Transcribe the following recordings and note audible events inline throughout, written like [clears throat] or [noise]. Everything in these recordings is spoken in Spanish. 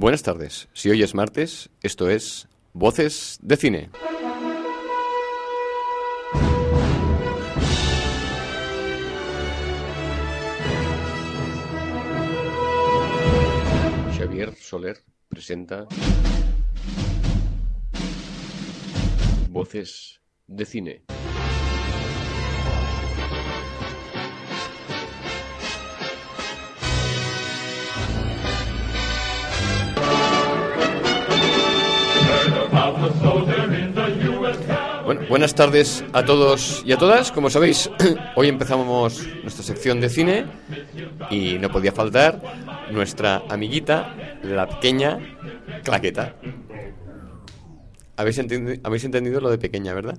Buenas tardes. Si hoy es martes, esto es Voces de Cine. Xavier Soler presenta Voces de Cine. Bueno, buenas tardes a todos y a todas. Como sabéis, [clears throat] hoy empezamos nuestra sección de cine y no podía faltar nuestra amiguita, la pequeña claqueta. Habéis, habéis entendido lo de pequeña, ¿verdad?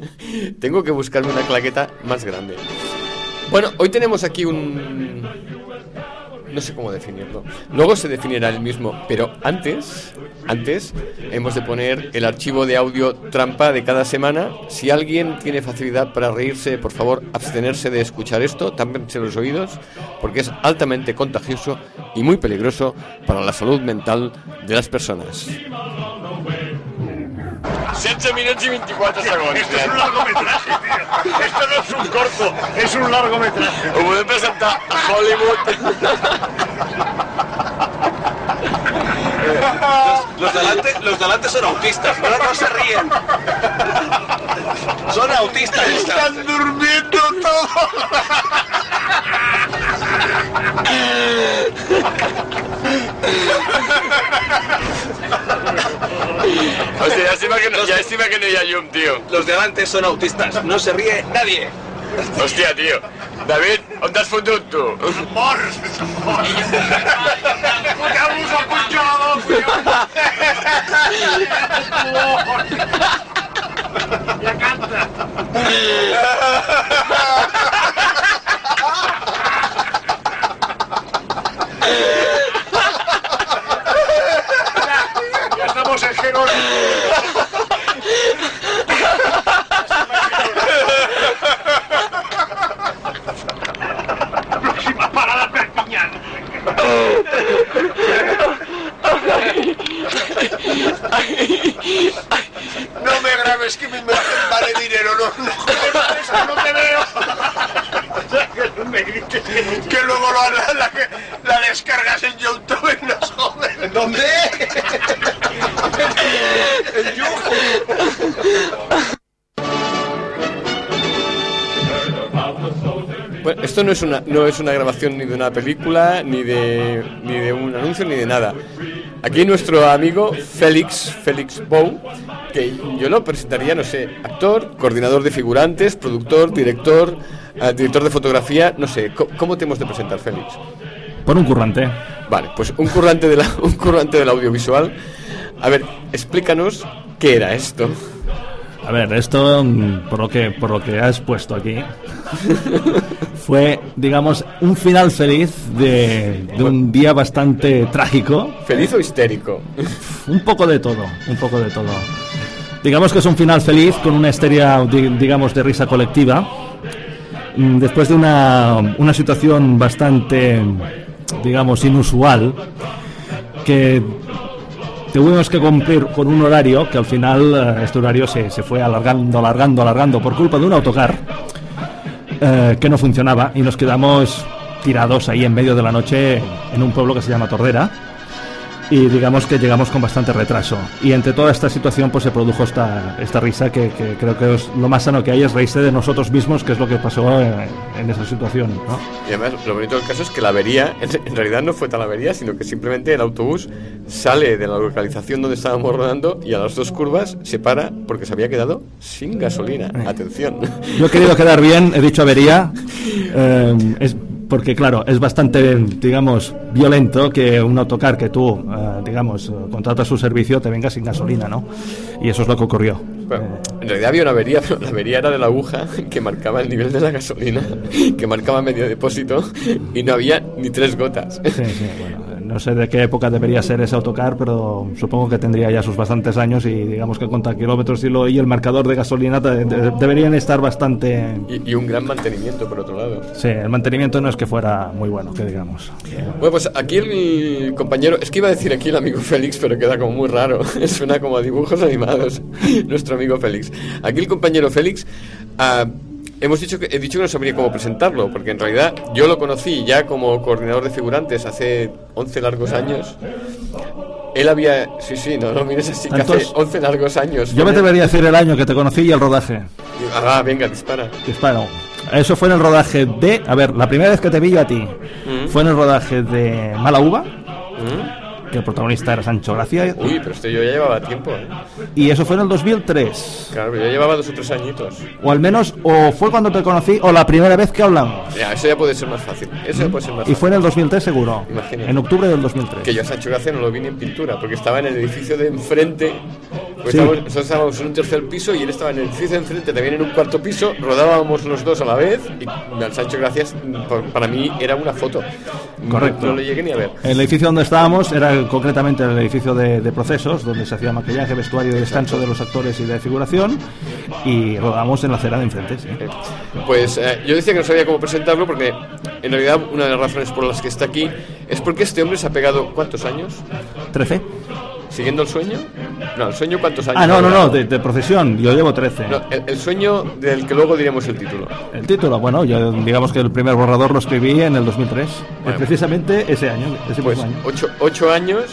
[laughs] Tengo que buscarme una claqueta más grande. Bueno, hoy tenemos aquí un... No sé cómo definirlo. Luego se definirá el mismo, pero antes, antes hemos de poner el archivo de audio trampa de cada semana. Si alguien tiene facilidad para reírse, por favor, abstenerse de escuchar esto, tápense los oídos, porque es altamente contagioso y muy peligroso para la salud mental de las personas. 16 minutos y 24 segons. Esto es un largometraje, tío. Esto no es un corto, es un largometraje. Ho podem presentar a Hollywood. [laughs] Los delante, los delante son autistas, no, no se ríen. Son autistas. Están durmiendo todos. [laughs] Hòstia, llàstima que, no, llàstima que no hi ha llum, tio. Los de delante son autistas, no se ríe nadie. Hòstia, tio. David, on t'has fotut, tu? Morts. Foteu-vos al congelador, tio. Ja canta. Ya estamos en Jerónimo. Próxima parada Perpiñán. Me grabes que mi imagen vale dinero, no, no, es que no te veo. que no me grites que, que luego lo- la, la, la descargas en YouTube y nos joden. ¿Dónde? en YouTube. Bueno, esto no es una no es una grabación ni de una película, ni de ni de un anuncio, ni de nada. Aquí nuestro amigo Félix Félix Bou, que yo lo presentaría, no sé, actor, coordinador de figurantes, productor, director, eh, director de fotografía, no sé, ¿cómo te hemos de presentar, Félix? Por un currante. Vale, pues un currante de la, [laughs] un currante del audiovisual. A ver, explícanos qué era esto. A ver, esto, mm, por lo que, por lo que has puesto aquí, [laughs] fue, digamos, un final feliz de, de un día bastante trágico. ¿Feliz o histérico? Un poco de todo, un poco de todo. Digamos que es un final feliz con una histeria, di- digamos, de risa colectiva. Mm, Después de una, una situación bastante, digamos, inusual, que tuvimos que cumplir con un horario que al final eh, este horario se, se fue alargando, alargando, alargando por culpa de un autocar eh, que no funcionaba y nos quedamos tirados ahí en medio de la noche en un pueblo que se llama Tordera y digamos que llegamos con bastante retraso. Y entre toda esta situación pues se produjo esta, esta risa que, que creo que es lo más sano que hay es reírse de nosotros mismos, que es lo que pasó en, en esa situación. ¿no? Y además, lo bonito del caso es que la avería, en, en realidad no fue tal avería, sino que simplemente el autobús sale de la localización donde estábamos rodando y a las dos curvas se para porque se había quedado sin gasolina. Atención. Yo he querido quedar bien, he dicho avería, [laughs] eh, es porque claro, es bastante, digamos, violento que un autocar que tú, eh, digamos, eh, contratas su servicio te venga sin gasolina, ¿no? Y eso es lo que ocurrió. Bueno, en realidad había una avería, pero [laughs] la avería era de la aguja que marcaba el nivel de la gasolina, que marcaba medio depósito y no había ni tres gotas. Sí, sí, bueno, eh, no sé de qué época debería ser ese autocar, pero supongo que tendría ya sus bastantes años y digamos que contra kilómetros y, lo, y el marcador de gasolina de- de- deberían estar bastante... Y, y un gran mantenimiento, por otro lado. Sí, el mantenimiento no es que fuera muy bueno, que digamos. Bueno, pues aquí el compañero, es que iba a decir aquí el amigo Félix, pero queda como muy raro, [laughs] suena como a dibujos animados, [laughs] nuestro amigo Félix. Aquí el compañero Félix, ah, hemos dicho que, he dicho que no sabría cómo presentarlo, porque en realidad yo lo conocí ya como coordinador de figurantes hace 11 largos años. Él había, sí, sí, no lo mires así, que hace ¿Tantos? 11 largos años. Yo me debería decir el año que te conocí y el rodaje. Ah, venga, dispara. Disparo. Eso fue en el rodaje de. A ver, la primera vez que te vi yo a ti Mm. fue en el rodaje de Mala Uva, ¿Mm? Que el protagonista era Sancho Gracia. Uy, pero este yo ya llevaba tiempo, ¿eh? Y eso fue en el 2003. Claro, yo llevaba dos o tres añitos. O al menos, o fue cuando te conocí, o la primera vez que hablamos. Ya, eso ya puede ser más fácil. Eso ya puede ser más Y fácil. fue en el 2003 seguro. Imagínate. En octubre del 2003. Que yo a Sancho Gracia no lo vi ni en pintura, porque estaba en el edificio de enfrente. Pues Sí. estábamos, nosotros estábamos en un tercer piso y él estaba en el edificio de enfrente, también en un cuarto piso. Rodábamos los dos a la vez y al Sancho Gracias, por- para mí, era una foto. Correcto. No, no le llegué ni a ver. El edificio donde estábamos era concretamente el edificio de, de procesos, donde se hacía maquillaje, vestuario y descanso de los actores y de figuración. Y rodamos en la acera de enfrente. sí. Pues eh, yo decía que no sabía cómo presentarlo porque en realidad una de las razones por las que está aquí es porque este hombre se ha pegado ¿cuántos años? ¿13? ¿Siguiendo el sueño? No, ¿el sueño cuántos años? Ah, no, no, no, de, de procesión. Yo llevo 13. No, el, el sueño del que luego diremos el título. El título, bueno, yo digamos que el primer borrador lo escribí en el 2003. Bueno. precisamente ese año, ese Pues mismo año. ocho, ocho años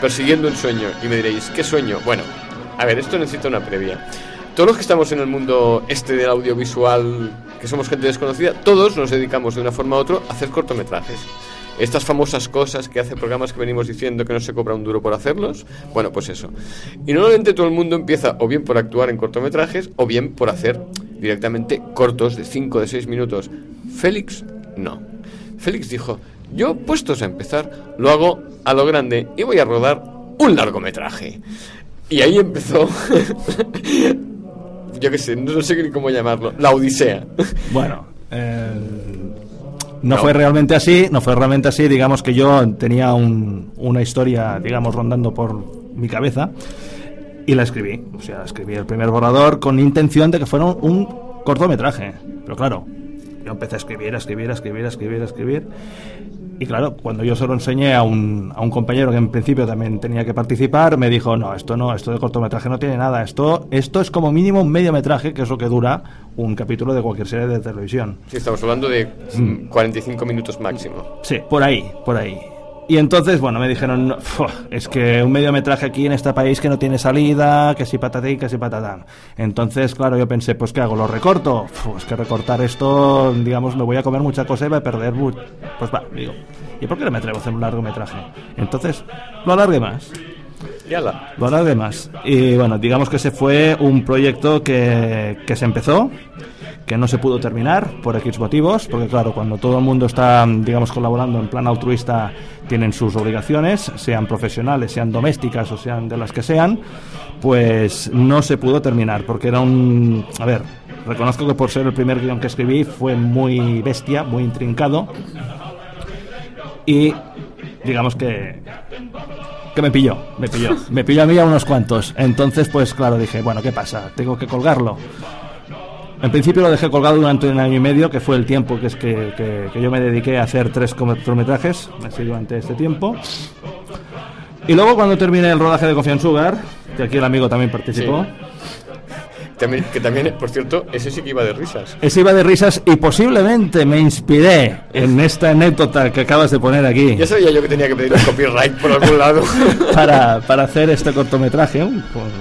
persiguiendo un sueño. Y me diréis, ¿qué sueño? Bueno, a ver, esto necesita una previa. Todos los que estamos en el mundo este del audiovisual, que somos gente desconocida, todos nos dedicamos de una forma u otra a hacer cortometrajes. Estas famosas cosas que hace programas que venimos diciendo que no se cobra un duro por hacerlos, bueno, pues eso. Y normalmente todo el mundo empieza o bien por actuar en cortometrajes o bien por hacer directamente cortos de 5 de 6 minutos. Félix, no. Félix dijo, yo puestos a empezar, lo hago a lo grande y voy a rodar un largometraje. Y ahí empezó, [laughs] yo qué sé, no sé ni cómo llamarlo, la Odisea. Bueno, eh, no, fue realmente así, no fue realmente así. Digamos que yo tenía un- una historia, digamos, rondando por mi cabeza y la escribí. O sea, escribí el primer borrador con intención de que fuera un, un cortometraje. Pero claro, yo empecé a escribir, a escribir, a escribir, a escribir, a escribir. Y claro, cuando yo se lo enseñé a un, a un compañero que en principio también tenía que participar, me dijo, no, esto no, esto de cortometraje no tiene nada, esto, esto es como mínimo un mediometraje, que es lo que dura un capítulo de cualquier serie de televisión. Sí, estamos hablando de mm, 45 minutos máximo. Sí, por ahí, por ahí. Y entonces, bueno, me dijeron, "No, fua, es que un mediometraje aquí en este país que no tiene salida, que si patatín, que si patatán. Entonces, claro, yo pensé, pues ¿qué hago? ¿Lo recorto? Es que recortar esto, digamos, me voy a comer mucha cosa y voy a perder. Pues va, digo, ¿y por qué no me atrevo a hacer un largometraje? Entonces, lo alargué más. Ya la. Lo alargué más. Y bueno, digamos que ese fue un proyecto que, que se empezó, que no se pudo terminar por X motivos, porque claro, cuando todo el mundo está, digamos, colaborando en plan altruista, tienen sus obligaciones, sean profesionales, sean domésticas o sean de las que sean, pues no se pudo terminar, porque era un... A ver, reconozco que por ser el primer guion que escribí fue muy bestia, muy intrincado, y digamos que que me pilló, me pilló, me pilló a mí a unos cuantos. Entonces, pues claro, dije, bueno, ¿qué pasa? Tengo que colgarlo. En principio lo dejé colgado durante un año y medio, que fue el tiempo que es que, que- yo me dediqué a hacer tres cortometrajes, así durante este tiempo. Y luego cuando terminé el rodaje de Sugar, que aquí el amigo también participó, También, que también, por cierto, ese sí que iba de risas. Ese iba de risas y posiblemente me inspiré en esta anécdota que acabas de poner aquí Ya sabía yo que tenía que pedir un copyright por algún lado. [laughs] para, para hacer este cortometraje,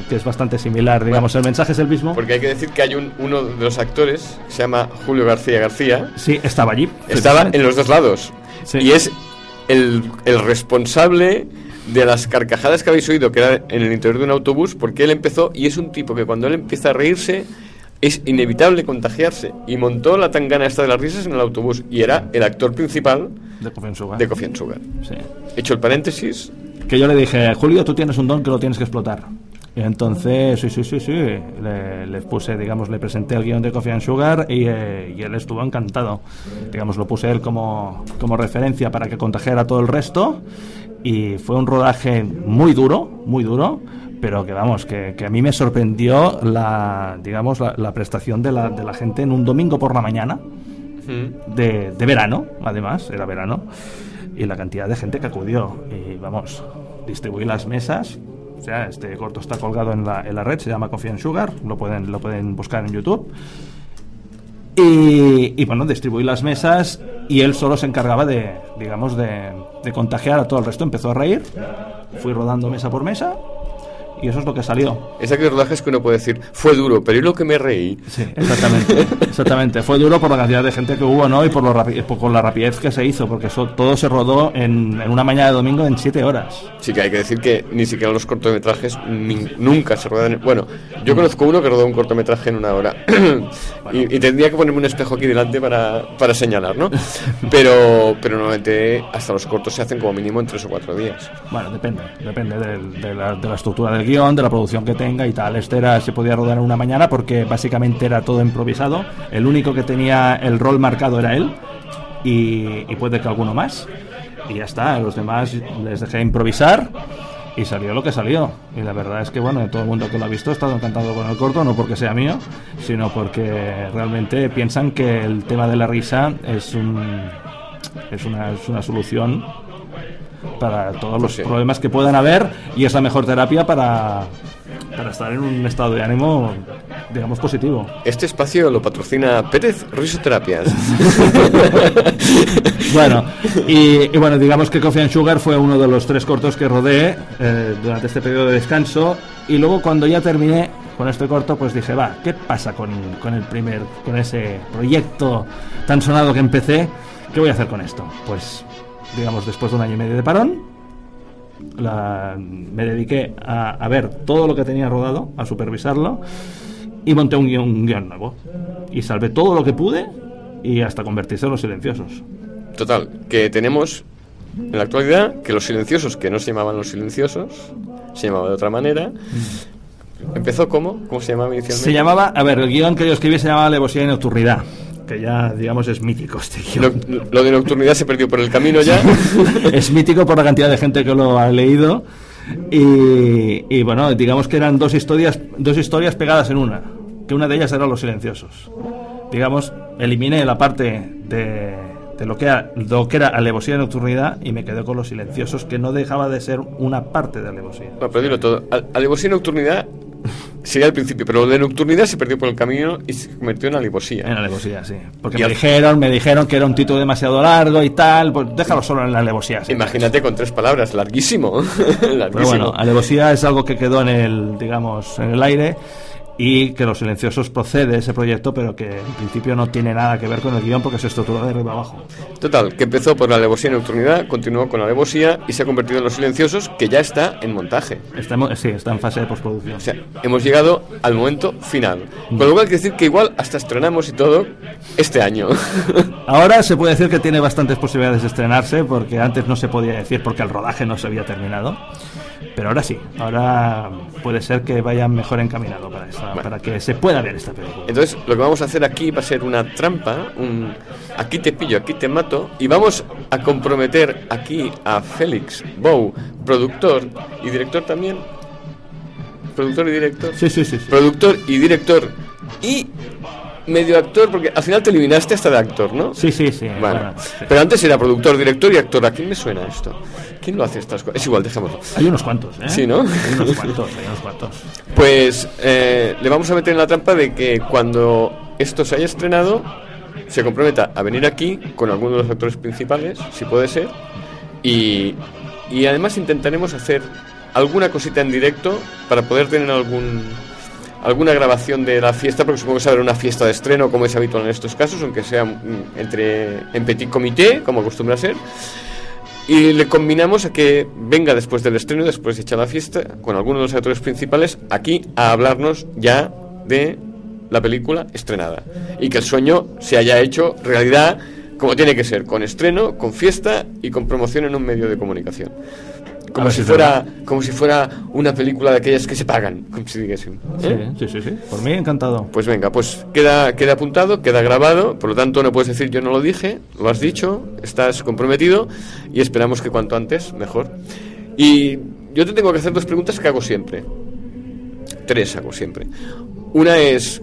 que es bastante similar, digamos, el mensaje es el mismo. Porque hay que decir que hay un, uno de los actores, se llama Julio García García, Sí, estaba allí. estaba en los dos lados. Sí. Y es el, el responsable de las carcajadas que habéis oído, que era en el interior de un autobús, porque él empezó, y es un tipo que cuando él empieza a reírse, es inevitable contagiarse. Y montó la tangana esta de las risas en el autobús, y era el actor principal De Coffee and Sugar. de Coffee and Sugar. Sí. Hecho el paréntesis, Que yo le dije, Julio, tú tienes un don que lo tienes que explotar. Y entonces, sí, sí, sí, sí, le, le puse, digamos, le presenté el guion de Coffee and Sugar y, eh, y él estuvo encantado. Digamos, lo puse él como, como referencia para que contagiara a todo el resto y fue un rodaje muy duro, muy duro, pero que vamos, que, que a mí me sorprendió la, digamos, la, la prestación de la, de la gente en un domingo por la mañana de, de verano, además, era verano, y la cantidad de gente que acudió. Y vamos, distribuí las mesas. O sea, este corto está colgado en la, en la red, se llama Coffee and Sugar, lo pueden, lo pueden buscar en YouTube. Y, y, bueno, distribuí las mesas y él solo se encargaba de, digamos, de, de contagiar a todo el resto. Empezó a reír, fui rodando mesa por mesa y eso es lo que salió. es aquellos rodajes que uno puede decir, fue duro, pero yo lo que me reí. Sí, exactamente, [laughs] exactamente. Fue duro por la cantidad de gente que hubo, ¿no? Y por, lo rapi- por con la rapidez que se hizo, porque eso, todo se rodó en, en una mañana de domingo en siete horas. Sí que hay que decir que ni siquiera los cortometrajes nunca se ruedan. en- Bueno, yo conozco uno que rodó un cortometraje en una hora [clears throat] y, y tendría que ponerme un espejo aquí delante para, para señalar, ¿no? [laughs] Pero, pero normalmente hasta los cortos se hacen como mínimo en tres o cuatro días. Bueno, depende, depende del- de, la, de la estructura del guion, de la producción que tenga y tal. Este era, se podía rodar en una mañana porque básicamente era todo improvisado. El único que tenía el rol marcado era él y, y puede que alguno más. Y ya está, a los demás les dejé improvisar y salió lo que salió. Y la verdad es que, bueno, todo el mundo que lo ha visto ha estado encantado con el corto, no porque sea mío, sino porque realmente piensan que el tema de la risa es un es una, es una solución para todos los Sí. problemas que puedan haber y es la mejor terapia para, para estar en un estado de ánimo, digamos, positivo. Este espacio lo patrocina Pérez Risoterapias. [laughs] Bueno, y, y bueno, digamos que Coffee and Sugar fue uno de los tres cortos que rodé eh, durante este periodo de descanso y luego cuando ya terminé con este corto, pues dije, va, ¿qué pasa con, con el primer, con ese proyecto tan sonado que empecé? ¿Qué voy a hacer con esto? Pues, digamos, después de un año y medio de parón, la- me dediqué a, a ver todo lo que tenía rodado, a supervisarlo y monté un guion, un guion nuevo. Y salvé todo lo que pude y hasta convertirse en los silenciosos. Total, que tenemos en la actualidad que los silenciosos, que no se llamaban los silenciosos, se llamaba de otra manera. ¿Empezó cómo? ¿Cómo se llamaba inicialmente? Se llamaba, a ver, el guion que yo escribí se llamaba Alevosía y Nocturnidad, que ya, digamos, es mítico este guion. Lo, lo de nocturnidad se perdió por el camino ya. [laughs] es mítico por la cantidad de gente que lo ha leído. Y, y, bueno, digamos que eran dos historias, dos historias pegadas en una, que una de ellas era Los Silenciosos. Digamos, eliminé la parte de, de lo, que era, lo que era alevosía y nocturnidad y me quedé con Los Silenciosos, que no dejaba de ser una parte de alevosía. Bueno, pero dilo todo. Al- Alevosía y nocturnidad sería el principio, pero lo de nocturnidad se perdió por el camino y se convirtió en alevosía. En alevosía, sí. Porque Y me al- dijeron, me dijeron que era un título demasiado largo y tal, pues déjalo solo en la alevosía. sí. Imagínate con tres palabras, larguísimo. [laughs] Pero larguísimo. bueno, alevosía es algo que quedó en el, digamos, en el aire y que Los Silenciosos procede ese proyecto, pero que en principio no tiene nada que ver con el guion porque se estructura de arriba abajo. Total, que empezó por la alevosía y nocturnidad, continuó con la alevosía y se ha convertido en los silenciosos, que ya está en montaje. Está, en- sí, está en fase de postproducción. O sea, hemos llegado al momento final. Con lo cual quiere decir que igual hasta estrenamos y todo este año. [laughs] Ahora se puede decir que tiene bastantes posibilidades de estrenarse porque antes no se podía decir porque el rodaje no se había terminado. Pero ahora sí, ahora puede ser que vaya mejor encaminado para, esta- para que se pueda ver esta película. Entonces, lo que vamos a hacer aquí va a ser una trampa, un aquí te pillo, aquí te mato, y vamos a comprometer aquí a Félix Bow, productor y director también. Productor y director. Sí, sí, sí. sí. Productor y director y medio actor, porque al final te eliminaste hasta de actor, ¿no? Sí, sí, sí. Bueno, sí. Pero antes era productor, director y actor. ¿A quién me suena esto? ¿Quién lo hace estas cosas? Es igual, dejémoslo. Hay unos cuantos, ¿eh? Sí, ¿no? Hay unos cuantos, hay unos cuantos. Pues eh, le vamos a meter en la trampa de que cuando esto se haya estrenado, se comprometa a venir aquí con alguno de los actores principales, si puede ser, y, y además intentaremos hacer alguna cosita en directo para poder tener algún alguna grabación de la fiesta, porque supongo que será una fiesta de estreno, como es habitual en estos casos, aunque sea mm, entre en petit comité, como acostumbra ser. Y le combinamos a que venga después del estreno, después de echar la fiesta, con alguno de los actores principales, aquí a hablarnos ya de la película estrenada. Y que el sueño se haya hecho realidad como tiene que ser, con estreno, con fiesta y con promoción en un medio de comunicación. Como si fuera, como si fuera una película de aquellas que se pagan, como si. ¿eh? Sí, sí, sí, sí. Por mí encantado. Pues venga, pues queda, queda apuntado, queda grabado, por lo tanto no puedes decir yo no lo dije, lo has dicho, estás comprometido y esperamos que cuanto antes mejor. Y yo te tengo que hacer dos preguntas que hago siempre. Tres hago siempre. Una es,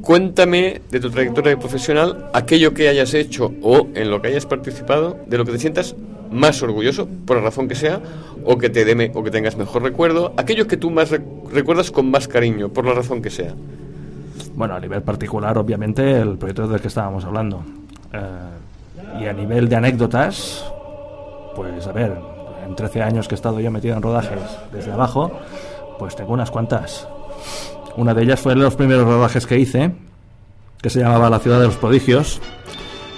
cuéntame de tu trayectoria profesional aquello que hayas hecho o en lo que hayas participado, de lo que te sientas más orgulloso, por la razón que sea, o que te deme, o que tengas mejor recuerdo, aquello que tú más rec- recuerdas con más cariño, por la razón que sea. Bueno, a nivel particular, obviamente, el proyecto del que estábamos hablando. Eh, y a nivel de anécdotas, pues a ver, en 13 años que he estado yo metido en rodajes desde abajo, pues tengo unas cuantas. Una de ellas fue de los primeros rodajes que hice, que se llamaba La ciudad de los prodigios.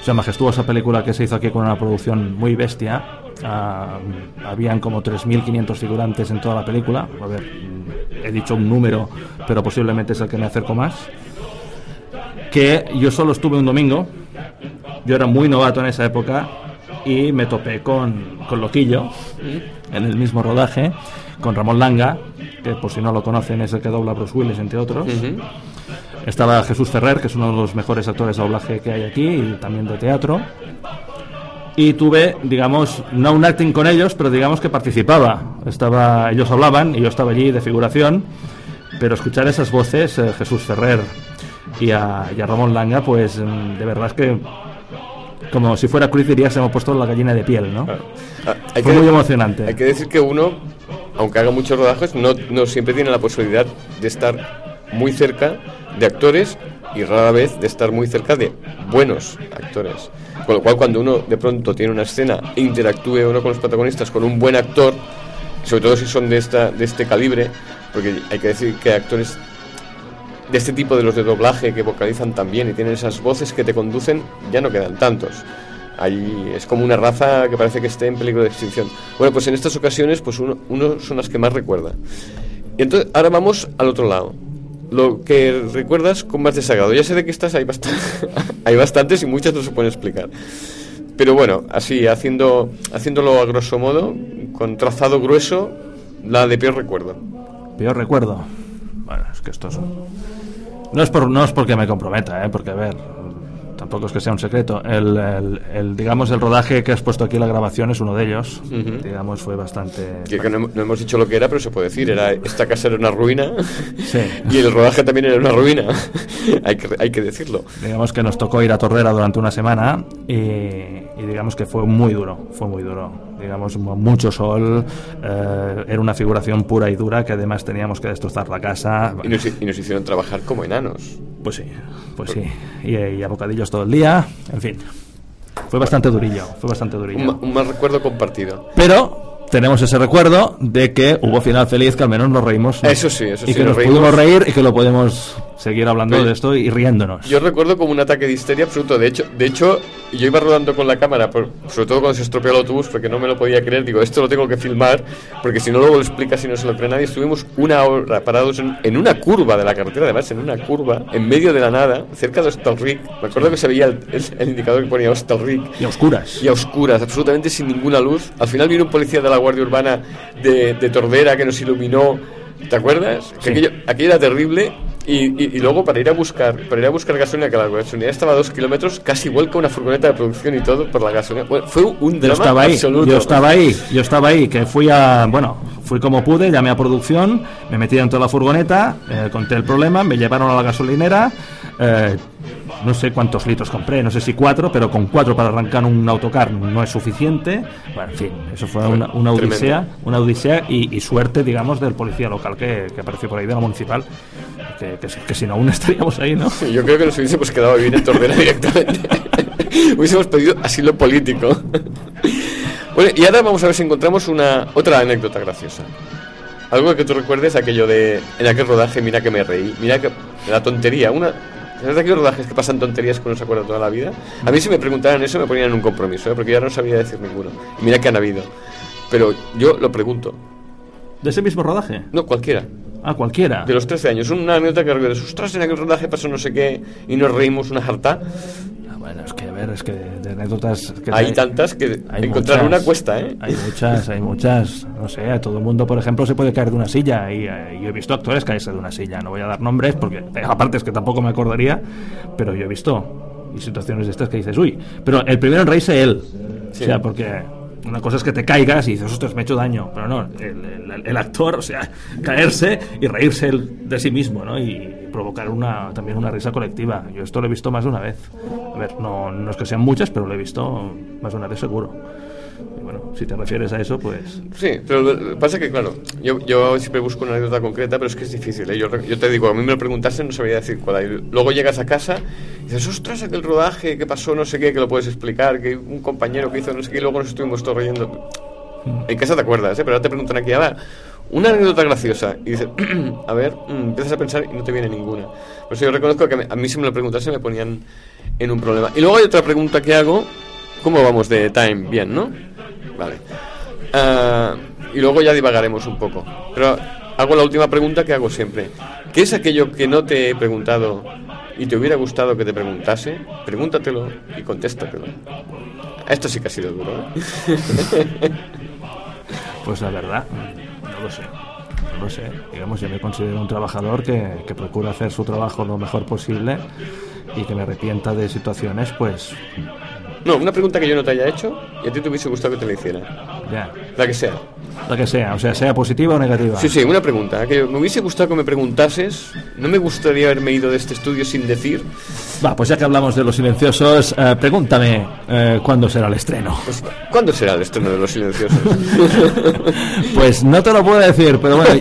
O sea, majestuosa película que se hizo aquí con una producción muy bestia. Ah, habían como 3.500 figurantes en toda la película. A ver, he dicho un número, pero posiblemente es el que me acerco más. Que yo solo estuve un domingo. Yo era muy novato en esa época y me topé con, con Loquillo en el mismo rodaje, con Ramón Langa, que por si no lo conocen es el que dobla a Bruce Willis, entre otros. Estaba Jesús Ferrer, que es uno de los mejores actores de doblaje que hay aquí y también de teatro. Y tuve, digamos, no un acting con ellos, pero digamos que participaba. Estaba, ellos hablaban y yo estaba allí de figuración, pero escuchar esas voces, eh, Jesús Ferrer y a, y a Ramón Langa, pues mm, de verdad es que, como si fuera Cruz diría, se me ha puesto la gallina de piel, ¿no? Ah, Fue muy emocionante. Hay que decir que uno, aunque haga muchos rodajes, no, no siempre tiene la posibilidad de estar muy cerca de actores y rara vez de estar muy cerca de buenos actores. Con lo cual, cuando uno de pronto tiene una escena e interactúe uno con los protagonistas con un buen actor, sobre todo si son de, esta, de este calibre, porque hay que decir que actores de este tipo de los de doblaje que vocalizan tan bien y tienen esas voces que te conducen, ya no quedan tantos. Ahí es como una raza que parece que esté en peligro de extinción. Bueno, pues en estas ocasiones, pues uno, uno son las que más recuerda. Y entonces, ahora vamos al otro lado. Lo que recuerdas con más desagrado. Ya sé de qué estás, hay, bast- [laughs] hay bastantes y muchas no se pueden explicar. Pero bueno, así, haciendo, haciéndolo a grosso modo, con trazado grueso, la de peor recuerdo. Peor recuerdo. Bueno, es que esto es No es, por, no es porque me comprometa, ¿eh? porque a ver, tampoco es que sea un secreto. El, el- el, digamos, el rodaje que has puesto aquí, la grabación, es uno de ellos. Digamos, fue bastante... Que, que no, hem- no hemos dicho lo que era, pero se puede decir. Era, esta casa era una ruina [laughs] Sí. [laughs] y el rodaje también era una ruina. [laughs] hay, que, hay que decirlo. Digamos que nos tocó ir a Torrera durante una semana y, y digamos que fue muy duro, fue muy duro. Digamos, mu- mucho sol, eh, era una figuración pura y dura que además teníamos que destrozar la casa. Y nos, y nos hicieron trabajar como enanos. Pues sí, pues sí. Y, y a bocadillos todo el día, en fin. Fue bastante durillo, fue bastante Un, durillo. ma- un mal recuerdo compartido. Pero tenemos ese recuerdo de que hubo final feliz, que al menos nos reímos. Eso sí, eso y sí, que nos pudimos reír y que lo podemos seguir hablando Oye, de esto y riéndonos. Yo recuerdo como un ataque de histeria absoluto. De hecho, de hecho yo iba rodando con la cámara, por- sobre todo cuando se estropeó el autobús, porque no me lo podía creer. Digo, esto lo tengo que filmar, porque si no luego lo explicas y no se lo cree nadie. Estuvimos una hora parados en, en una curva de la carretera, además, en una curva, en medio de la nada, cerca de Hostalric. Me acuerdo que se veía el, el- el indicador que ponía Hostalric. Y a oscuras. y a oscuras, absolutamente sin ninguna luz. Al final vino un policía de la Guardia Urbana de, de Tordera que nos iluminó. ¿Te acuerdas? Que Sí. aquello, aquello era terrible. Y, y- y luego para ir a buscar para ir a buscar gasolina, que la gasolina estaba a dos kilómetros, casi vuelca una furgoneta de producción y todo por la gasolina. Bueno, fue un Yo drama estaba ahí, absoluto. yo estaba ahí, yo estaba ahí, que fui a, bueno, fui como pude, llamé a producción, me metí dentro de la furgoneta, eh, conté el problema, me llevaron a la gasolinera, eh, no sé cuántos litros compré, no sé si cuatro, pero con cuatro para arrancar un autocar no es suficiente. Bueno, en fin, eso fue una, una odisea, una odisea y, y suerte, digamos, del policía local que, que apareció por ahí, de la municipal, que, que si no, aún [laughs] estaríamos ahí, ¿no? Yo creo que nos hubiésemos quedado a vivir en Tordera [laughs] directamente. [laughs] hubiésemos pedido asilo político. bueno, y ahora vamos a ver si encontramos una otra anécdota graciosa. Algo que tú recuerdes, aquello de en aquel rodaje, mira que me reí, mira que la tontería, una ¿Sabes de aquellos rodajes que pasan tonterías que uno se acuerda toda la vida? A mí si me preguntaran eso me ponían en un compromiso, ¿eh? porque ahora no sabía decir ninguno. Y mira que han habido. Pero yo lo pregunto. ¿De ese mismo rodaje? No, cualquiera. Ah, cualquiera. De los 13 años. Una anécdota que recuerdes. Ostras, en aquel rodaje pasó no sé qué y nos reímos una jarta. Bueno, es que a ver, es que de, anécdotas que Hay tantas que hay encontrar muchas. una cuesta, ¿eh? Hay muchas, hay muchas. No sé, a todo el mundo, por ejemplo, se puede caer de una silla. Y eh, yo he visto actores caerse de una silla. No voy a dar nombres porque, eh, aparte, es que tampoco me acordaría. Pero yo he visto y situaciones de estas que dices, uy. Pero el primero en reírse él. Sí. O sea, porque una cosa es que te caigas y dices, ostras, me he hecho daño. Pero no, el, el- actor, o sea, caerse y reírse de sí mismo, ¿no? Y provocar una, también una risa colectiva. Yo esto lo he visto más de una vez. A ver, no, no es que sean muchas, pero lo he visto más de una vez seguro. Y bueno, si te refieres a eso, pues... Sí, pero pasa que, claro, yo, yo siempre busco una anécdota concreta, pero es que es difícil. ¿eh? Yo, yo te digo, a mí me lo preguntaste, no sabría decir cuál hay. Luego llegas a casa y dices, ostras, aquel rodaje, que pasó, no sé qué, que lo puedes explicar, que un compañero que hizo no sé qué, y luego nos estuvimos todos riendo. En casa te acuerdas, ¿eh? pero ahora te preguntan aquí, a ver, una anécdota graciosa. Y dices, a ver, mm, empiezas a pensar y no te viene ninguna. Por eso yo reconozco que a mí, a mí si me lo preguntase me ponían en un problema. Y luego hay otra pregunta que hago, ¿cómo vamos de time? Bien, ¿no? Vale. Ah, y luego ya divagaremos un poco. Pero hago la última pregunta que hago siempre. ¿Qué es aquello que no te he preguntado y te hubiera gustado que te preguntase? Pregúntatelo y contéstatelo. Esto sí que ha sido duro. ¿eh? [laughs] Pues la verdad, no lo sé. No lo sé. Digamos, yo me considero un trabajador que, que procura hacer su trabajo lo mejor posible y que me arrepienta de situaciones, pues No, una pregunta que yo no te haya hecho y a ti te hubiese gustado que te la hiciera. ya. La que sea. La que sea, o sea, sea positiva o negativa. Sí, sí, una pregunta. Que me hubiese gustado que me preguntases. No me gustaría haberme ido de este estudio sin decir. Va, pues ya que hablamos de los silenciosos, eh, pregúntame eh, cuándo será el estreno. Pues, ¿Cuándo será el estreno de Los Silenciosos? [laughs] Pues no te lo puedo decir, pero bueno. [laughs]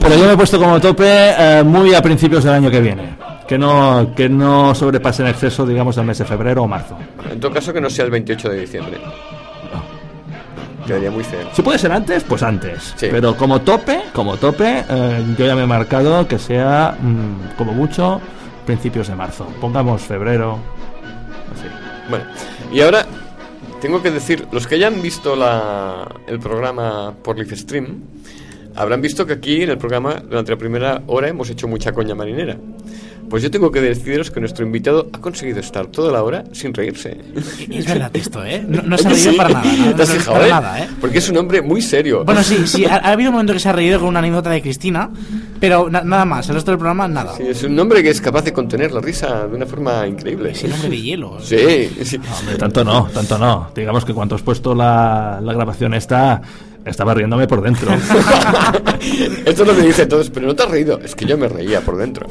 pero yo me he puesto como tope eh, muy a principios del año que viene. Que no, que no sobrepase en exceso, digamos, el mes de febrero o marzo. en todo caso, que no sea el 28 de diciembre. Quedaría muy feo. Si puede ser antes, pues antes. Sí. Pero como tope, como tope, eh, yo ya me he marcado que sea, mm, como mucho, principios de marzo. Pongamos febrero. Así. Bueno, y ahora tengo que decir, los que hayan visto la, el programa por Livestream, habrán visto que aquí en el programa, durante la primera hora, hemos hecho mucha coña marinera. Pues yo tengo que deciros que nuestro invitado ha conseguido estar toda la hora sin reírse. Es verdad esto, ¿eh? No, no se ha ¿A que reído sí? para nada. No, [laughs] ¿Te has no, fijado, para eh? nada, ¿eh? Porque es un hombre muy serio. Bueno, sí, sí, ha, [laughs] ha habido un momento que se ha reído con una anécdota de Cristina, pero na- nada más, el resto del programa nada. Sí, es un hombre que es capaz de contener la risa de una forma increíble. Es el hombre de hielo. Sí, sí. Hombre, tanto no, tanto no. Digamos que cuando has puesto la, la grabación esta, estaba riéndome por dentro. [laughs] Esto es lo que dicen todos, pero no te has reído. Es que yo me reía por dentro.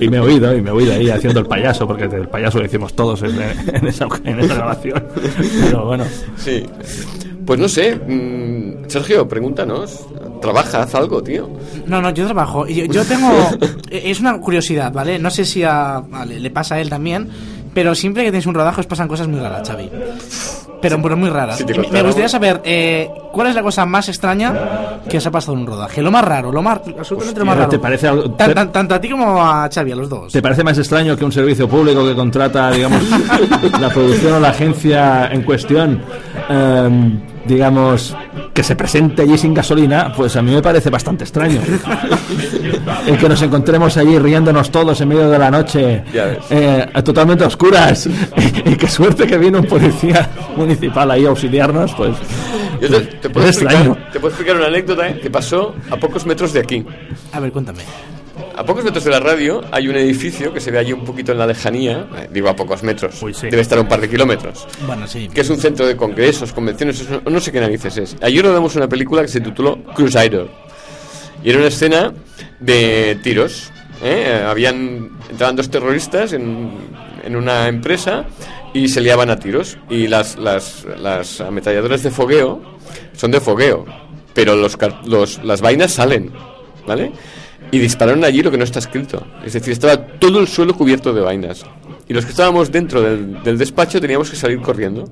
y me he oído, y me he oído ahí haciendo el payaso, porque el payaso lo hicimos todos en, en esa, en esa grabación. Pero bueno, Sí. Pues no sé. mm, Sergio, pregúntanos. Trabaja, haz algo, tío. No, no, yo trabajo. Yo, yo tengo. [laughs] Es una curiosidad, ¿vale? No sé si a, a- le le pasa a él también, pero siempre que tienes un rodaje os pasan cosas muy raras, Xavi. Pero, pero muy. Si Y me- gustaría saber eh, cuál es la cosa más extraña que os ha pasado en un rodaje. Lo más raro, lo más. Absolutamente lo más raro. ¿te parece algo- Tan- te- tan- tanto a ti como a Xavi, a los dos. ¿te parece más extraño que un servicio público que contrata, digamos, [laughs] la producción o la agencia en cuestión, em, digamos, que se presente allí sin gasolina? Pues a mí me parece bastante extraño. [laughs] El que nos encontremos allí riéndonos todos en medio de la noche, eh, totalmente a oscuras, [laughs] y qué suerte que viene un policía municipal ahí a auxiliarnos, pues. Yo te, te puedo es extraño. explicar, te puedo explicar una anécdota eh, que pasó a pocos metros de aquí. A ver, cuéntame. A pocos metros de la radio hay un edificio que se ve allí un poquito en la lejanía. eh, digo a pocos metros. Uy, sí. Debe estar a un par de kilómetros. Bueno, sí. Que es un centro de congresos, convenciones, no sé qué narices es. Ayer rodamos una película que se tituló Crusader. Y era una escena de tiros. ¿eh? Habían entraban dos terroristas en, en una empresa y se liaban a tiros. Y las, las, las ametralladoras de fogueo son de fogueo, pero los, los, las vainas salen, ¿vale? Y dispararon allí lo que no está escrito. Es decir, estaba todo el suelo cubierto de vainas. Y los que estábamos dentro del, del despacho teníamos que salir corriendo,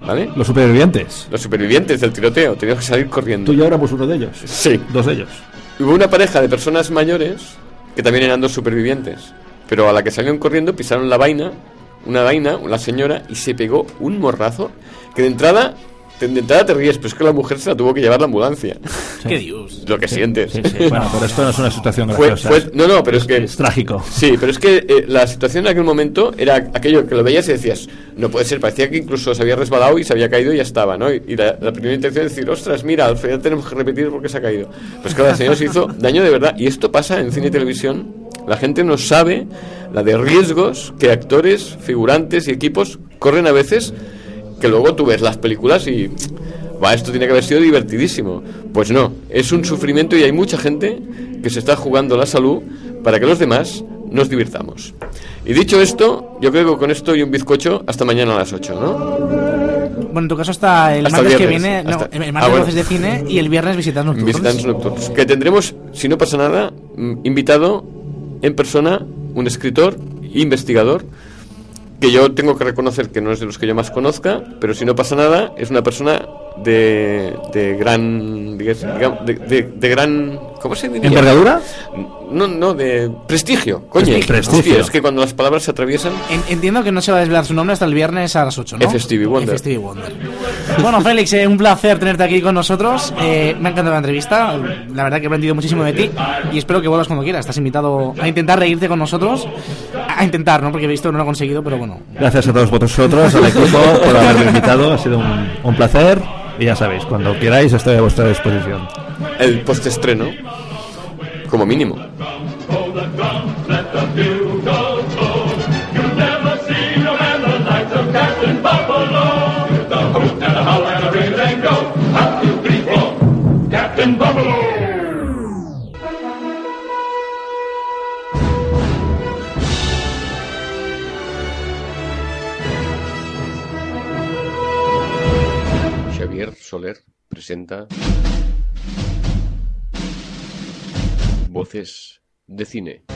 ¿vale? Los supervivientes. Los supervivientes del tiroteo teníamos que salir corriendo. Tú y yo éramos uno de ellos. Sí. Dos de ellos. Hubo una pareja de personas mayores que también eran dos supervivientes, pero a la que salieron corriendo pisaron la vaina, una vaina, la señora, y se pegó un morrazo que de entrada, te- de entrada te ríes, pero es que la mujer se la tuvo que llevar la ambulancia. ¿Qué dios? Lo que sientes. Sí, sí. Bueno, pero esto no es una situación Fue- graciosa. fue- no, no, pero es que... Es trágico. Sí, pero es que eh, la situación en aquel momento era aquello que lo veías y decías, no puede ser, parecía que incluso se había resbalado y se había caído y ya estaba, ¿no? Y, y la, la primera intención es decir, ostras, mira, al final tenemos que repetir porque se ha caído. Pues claro, la señora se hizo daño de verdad. Y esto pasa en cine y televisión. La gente no sabe la de riesgos que actores, figurantes y equipos corren a veces que luego tú ves las películas y va, esto tiene que haber sido divertidísimo. Pues no, es un sufrimiento y hay mucha gente que se está jugando la salud para que los demás nos divirtamos. Y dicho esto, yo creo que con esto y un bizcocho hasta mañana a las 8, ¿no? Bueno, en tu caso el Hasta el martes que viernes, viene, no, hasta- el Ah, martes bueno. voces de cine y el viernes visitas nocturnos. Visitantes nocturnos. Que tendremos, si no pasa nada, mm, invitado en persona un escritor, investigador, que yo tengo que reconocer que no es de los que yo más conozca, pero si no pasa nada, es una persona de, de gran. digamos, de, de- de gran. ¿Cómo se diría? ¿Envergadura? No, no, de prestigio. Coño, Prestigio. Hostia, es que cuando las palabras se atraviesan. En- entiendo que no se va a desvelar su nombre hasta el viernes a las 8, ¿no? F. Stevie Wonder. F. Stevie Wonder. Bueno, Félix, eh, un placer tenerte aquí con nosotros. Eh, me ha encantado la entrevista. La verdad que he aprendido muchísimo de ti y espero que vuelvas cuando quieras. Estás invitado a intentar reírte con nosotros. [laughs] A intentar, ¿no? Porque he visto que no lo he conseguido, pero bueno. Gracias a todos vosotros, al equipo, por haberme invitado. Ha sido un, un placer. Y ya sabéis, cuando queráis estoy a vuestra disposición. El postestreno, como mínimo. Soler presenta Voces de Cine.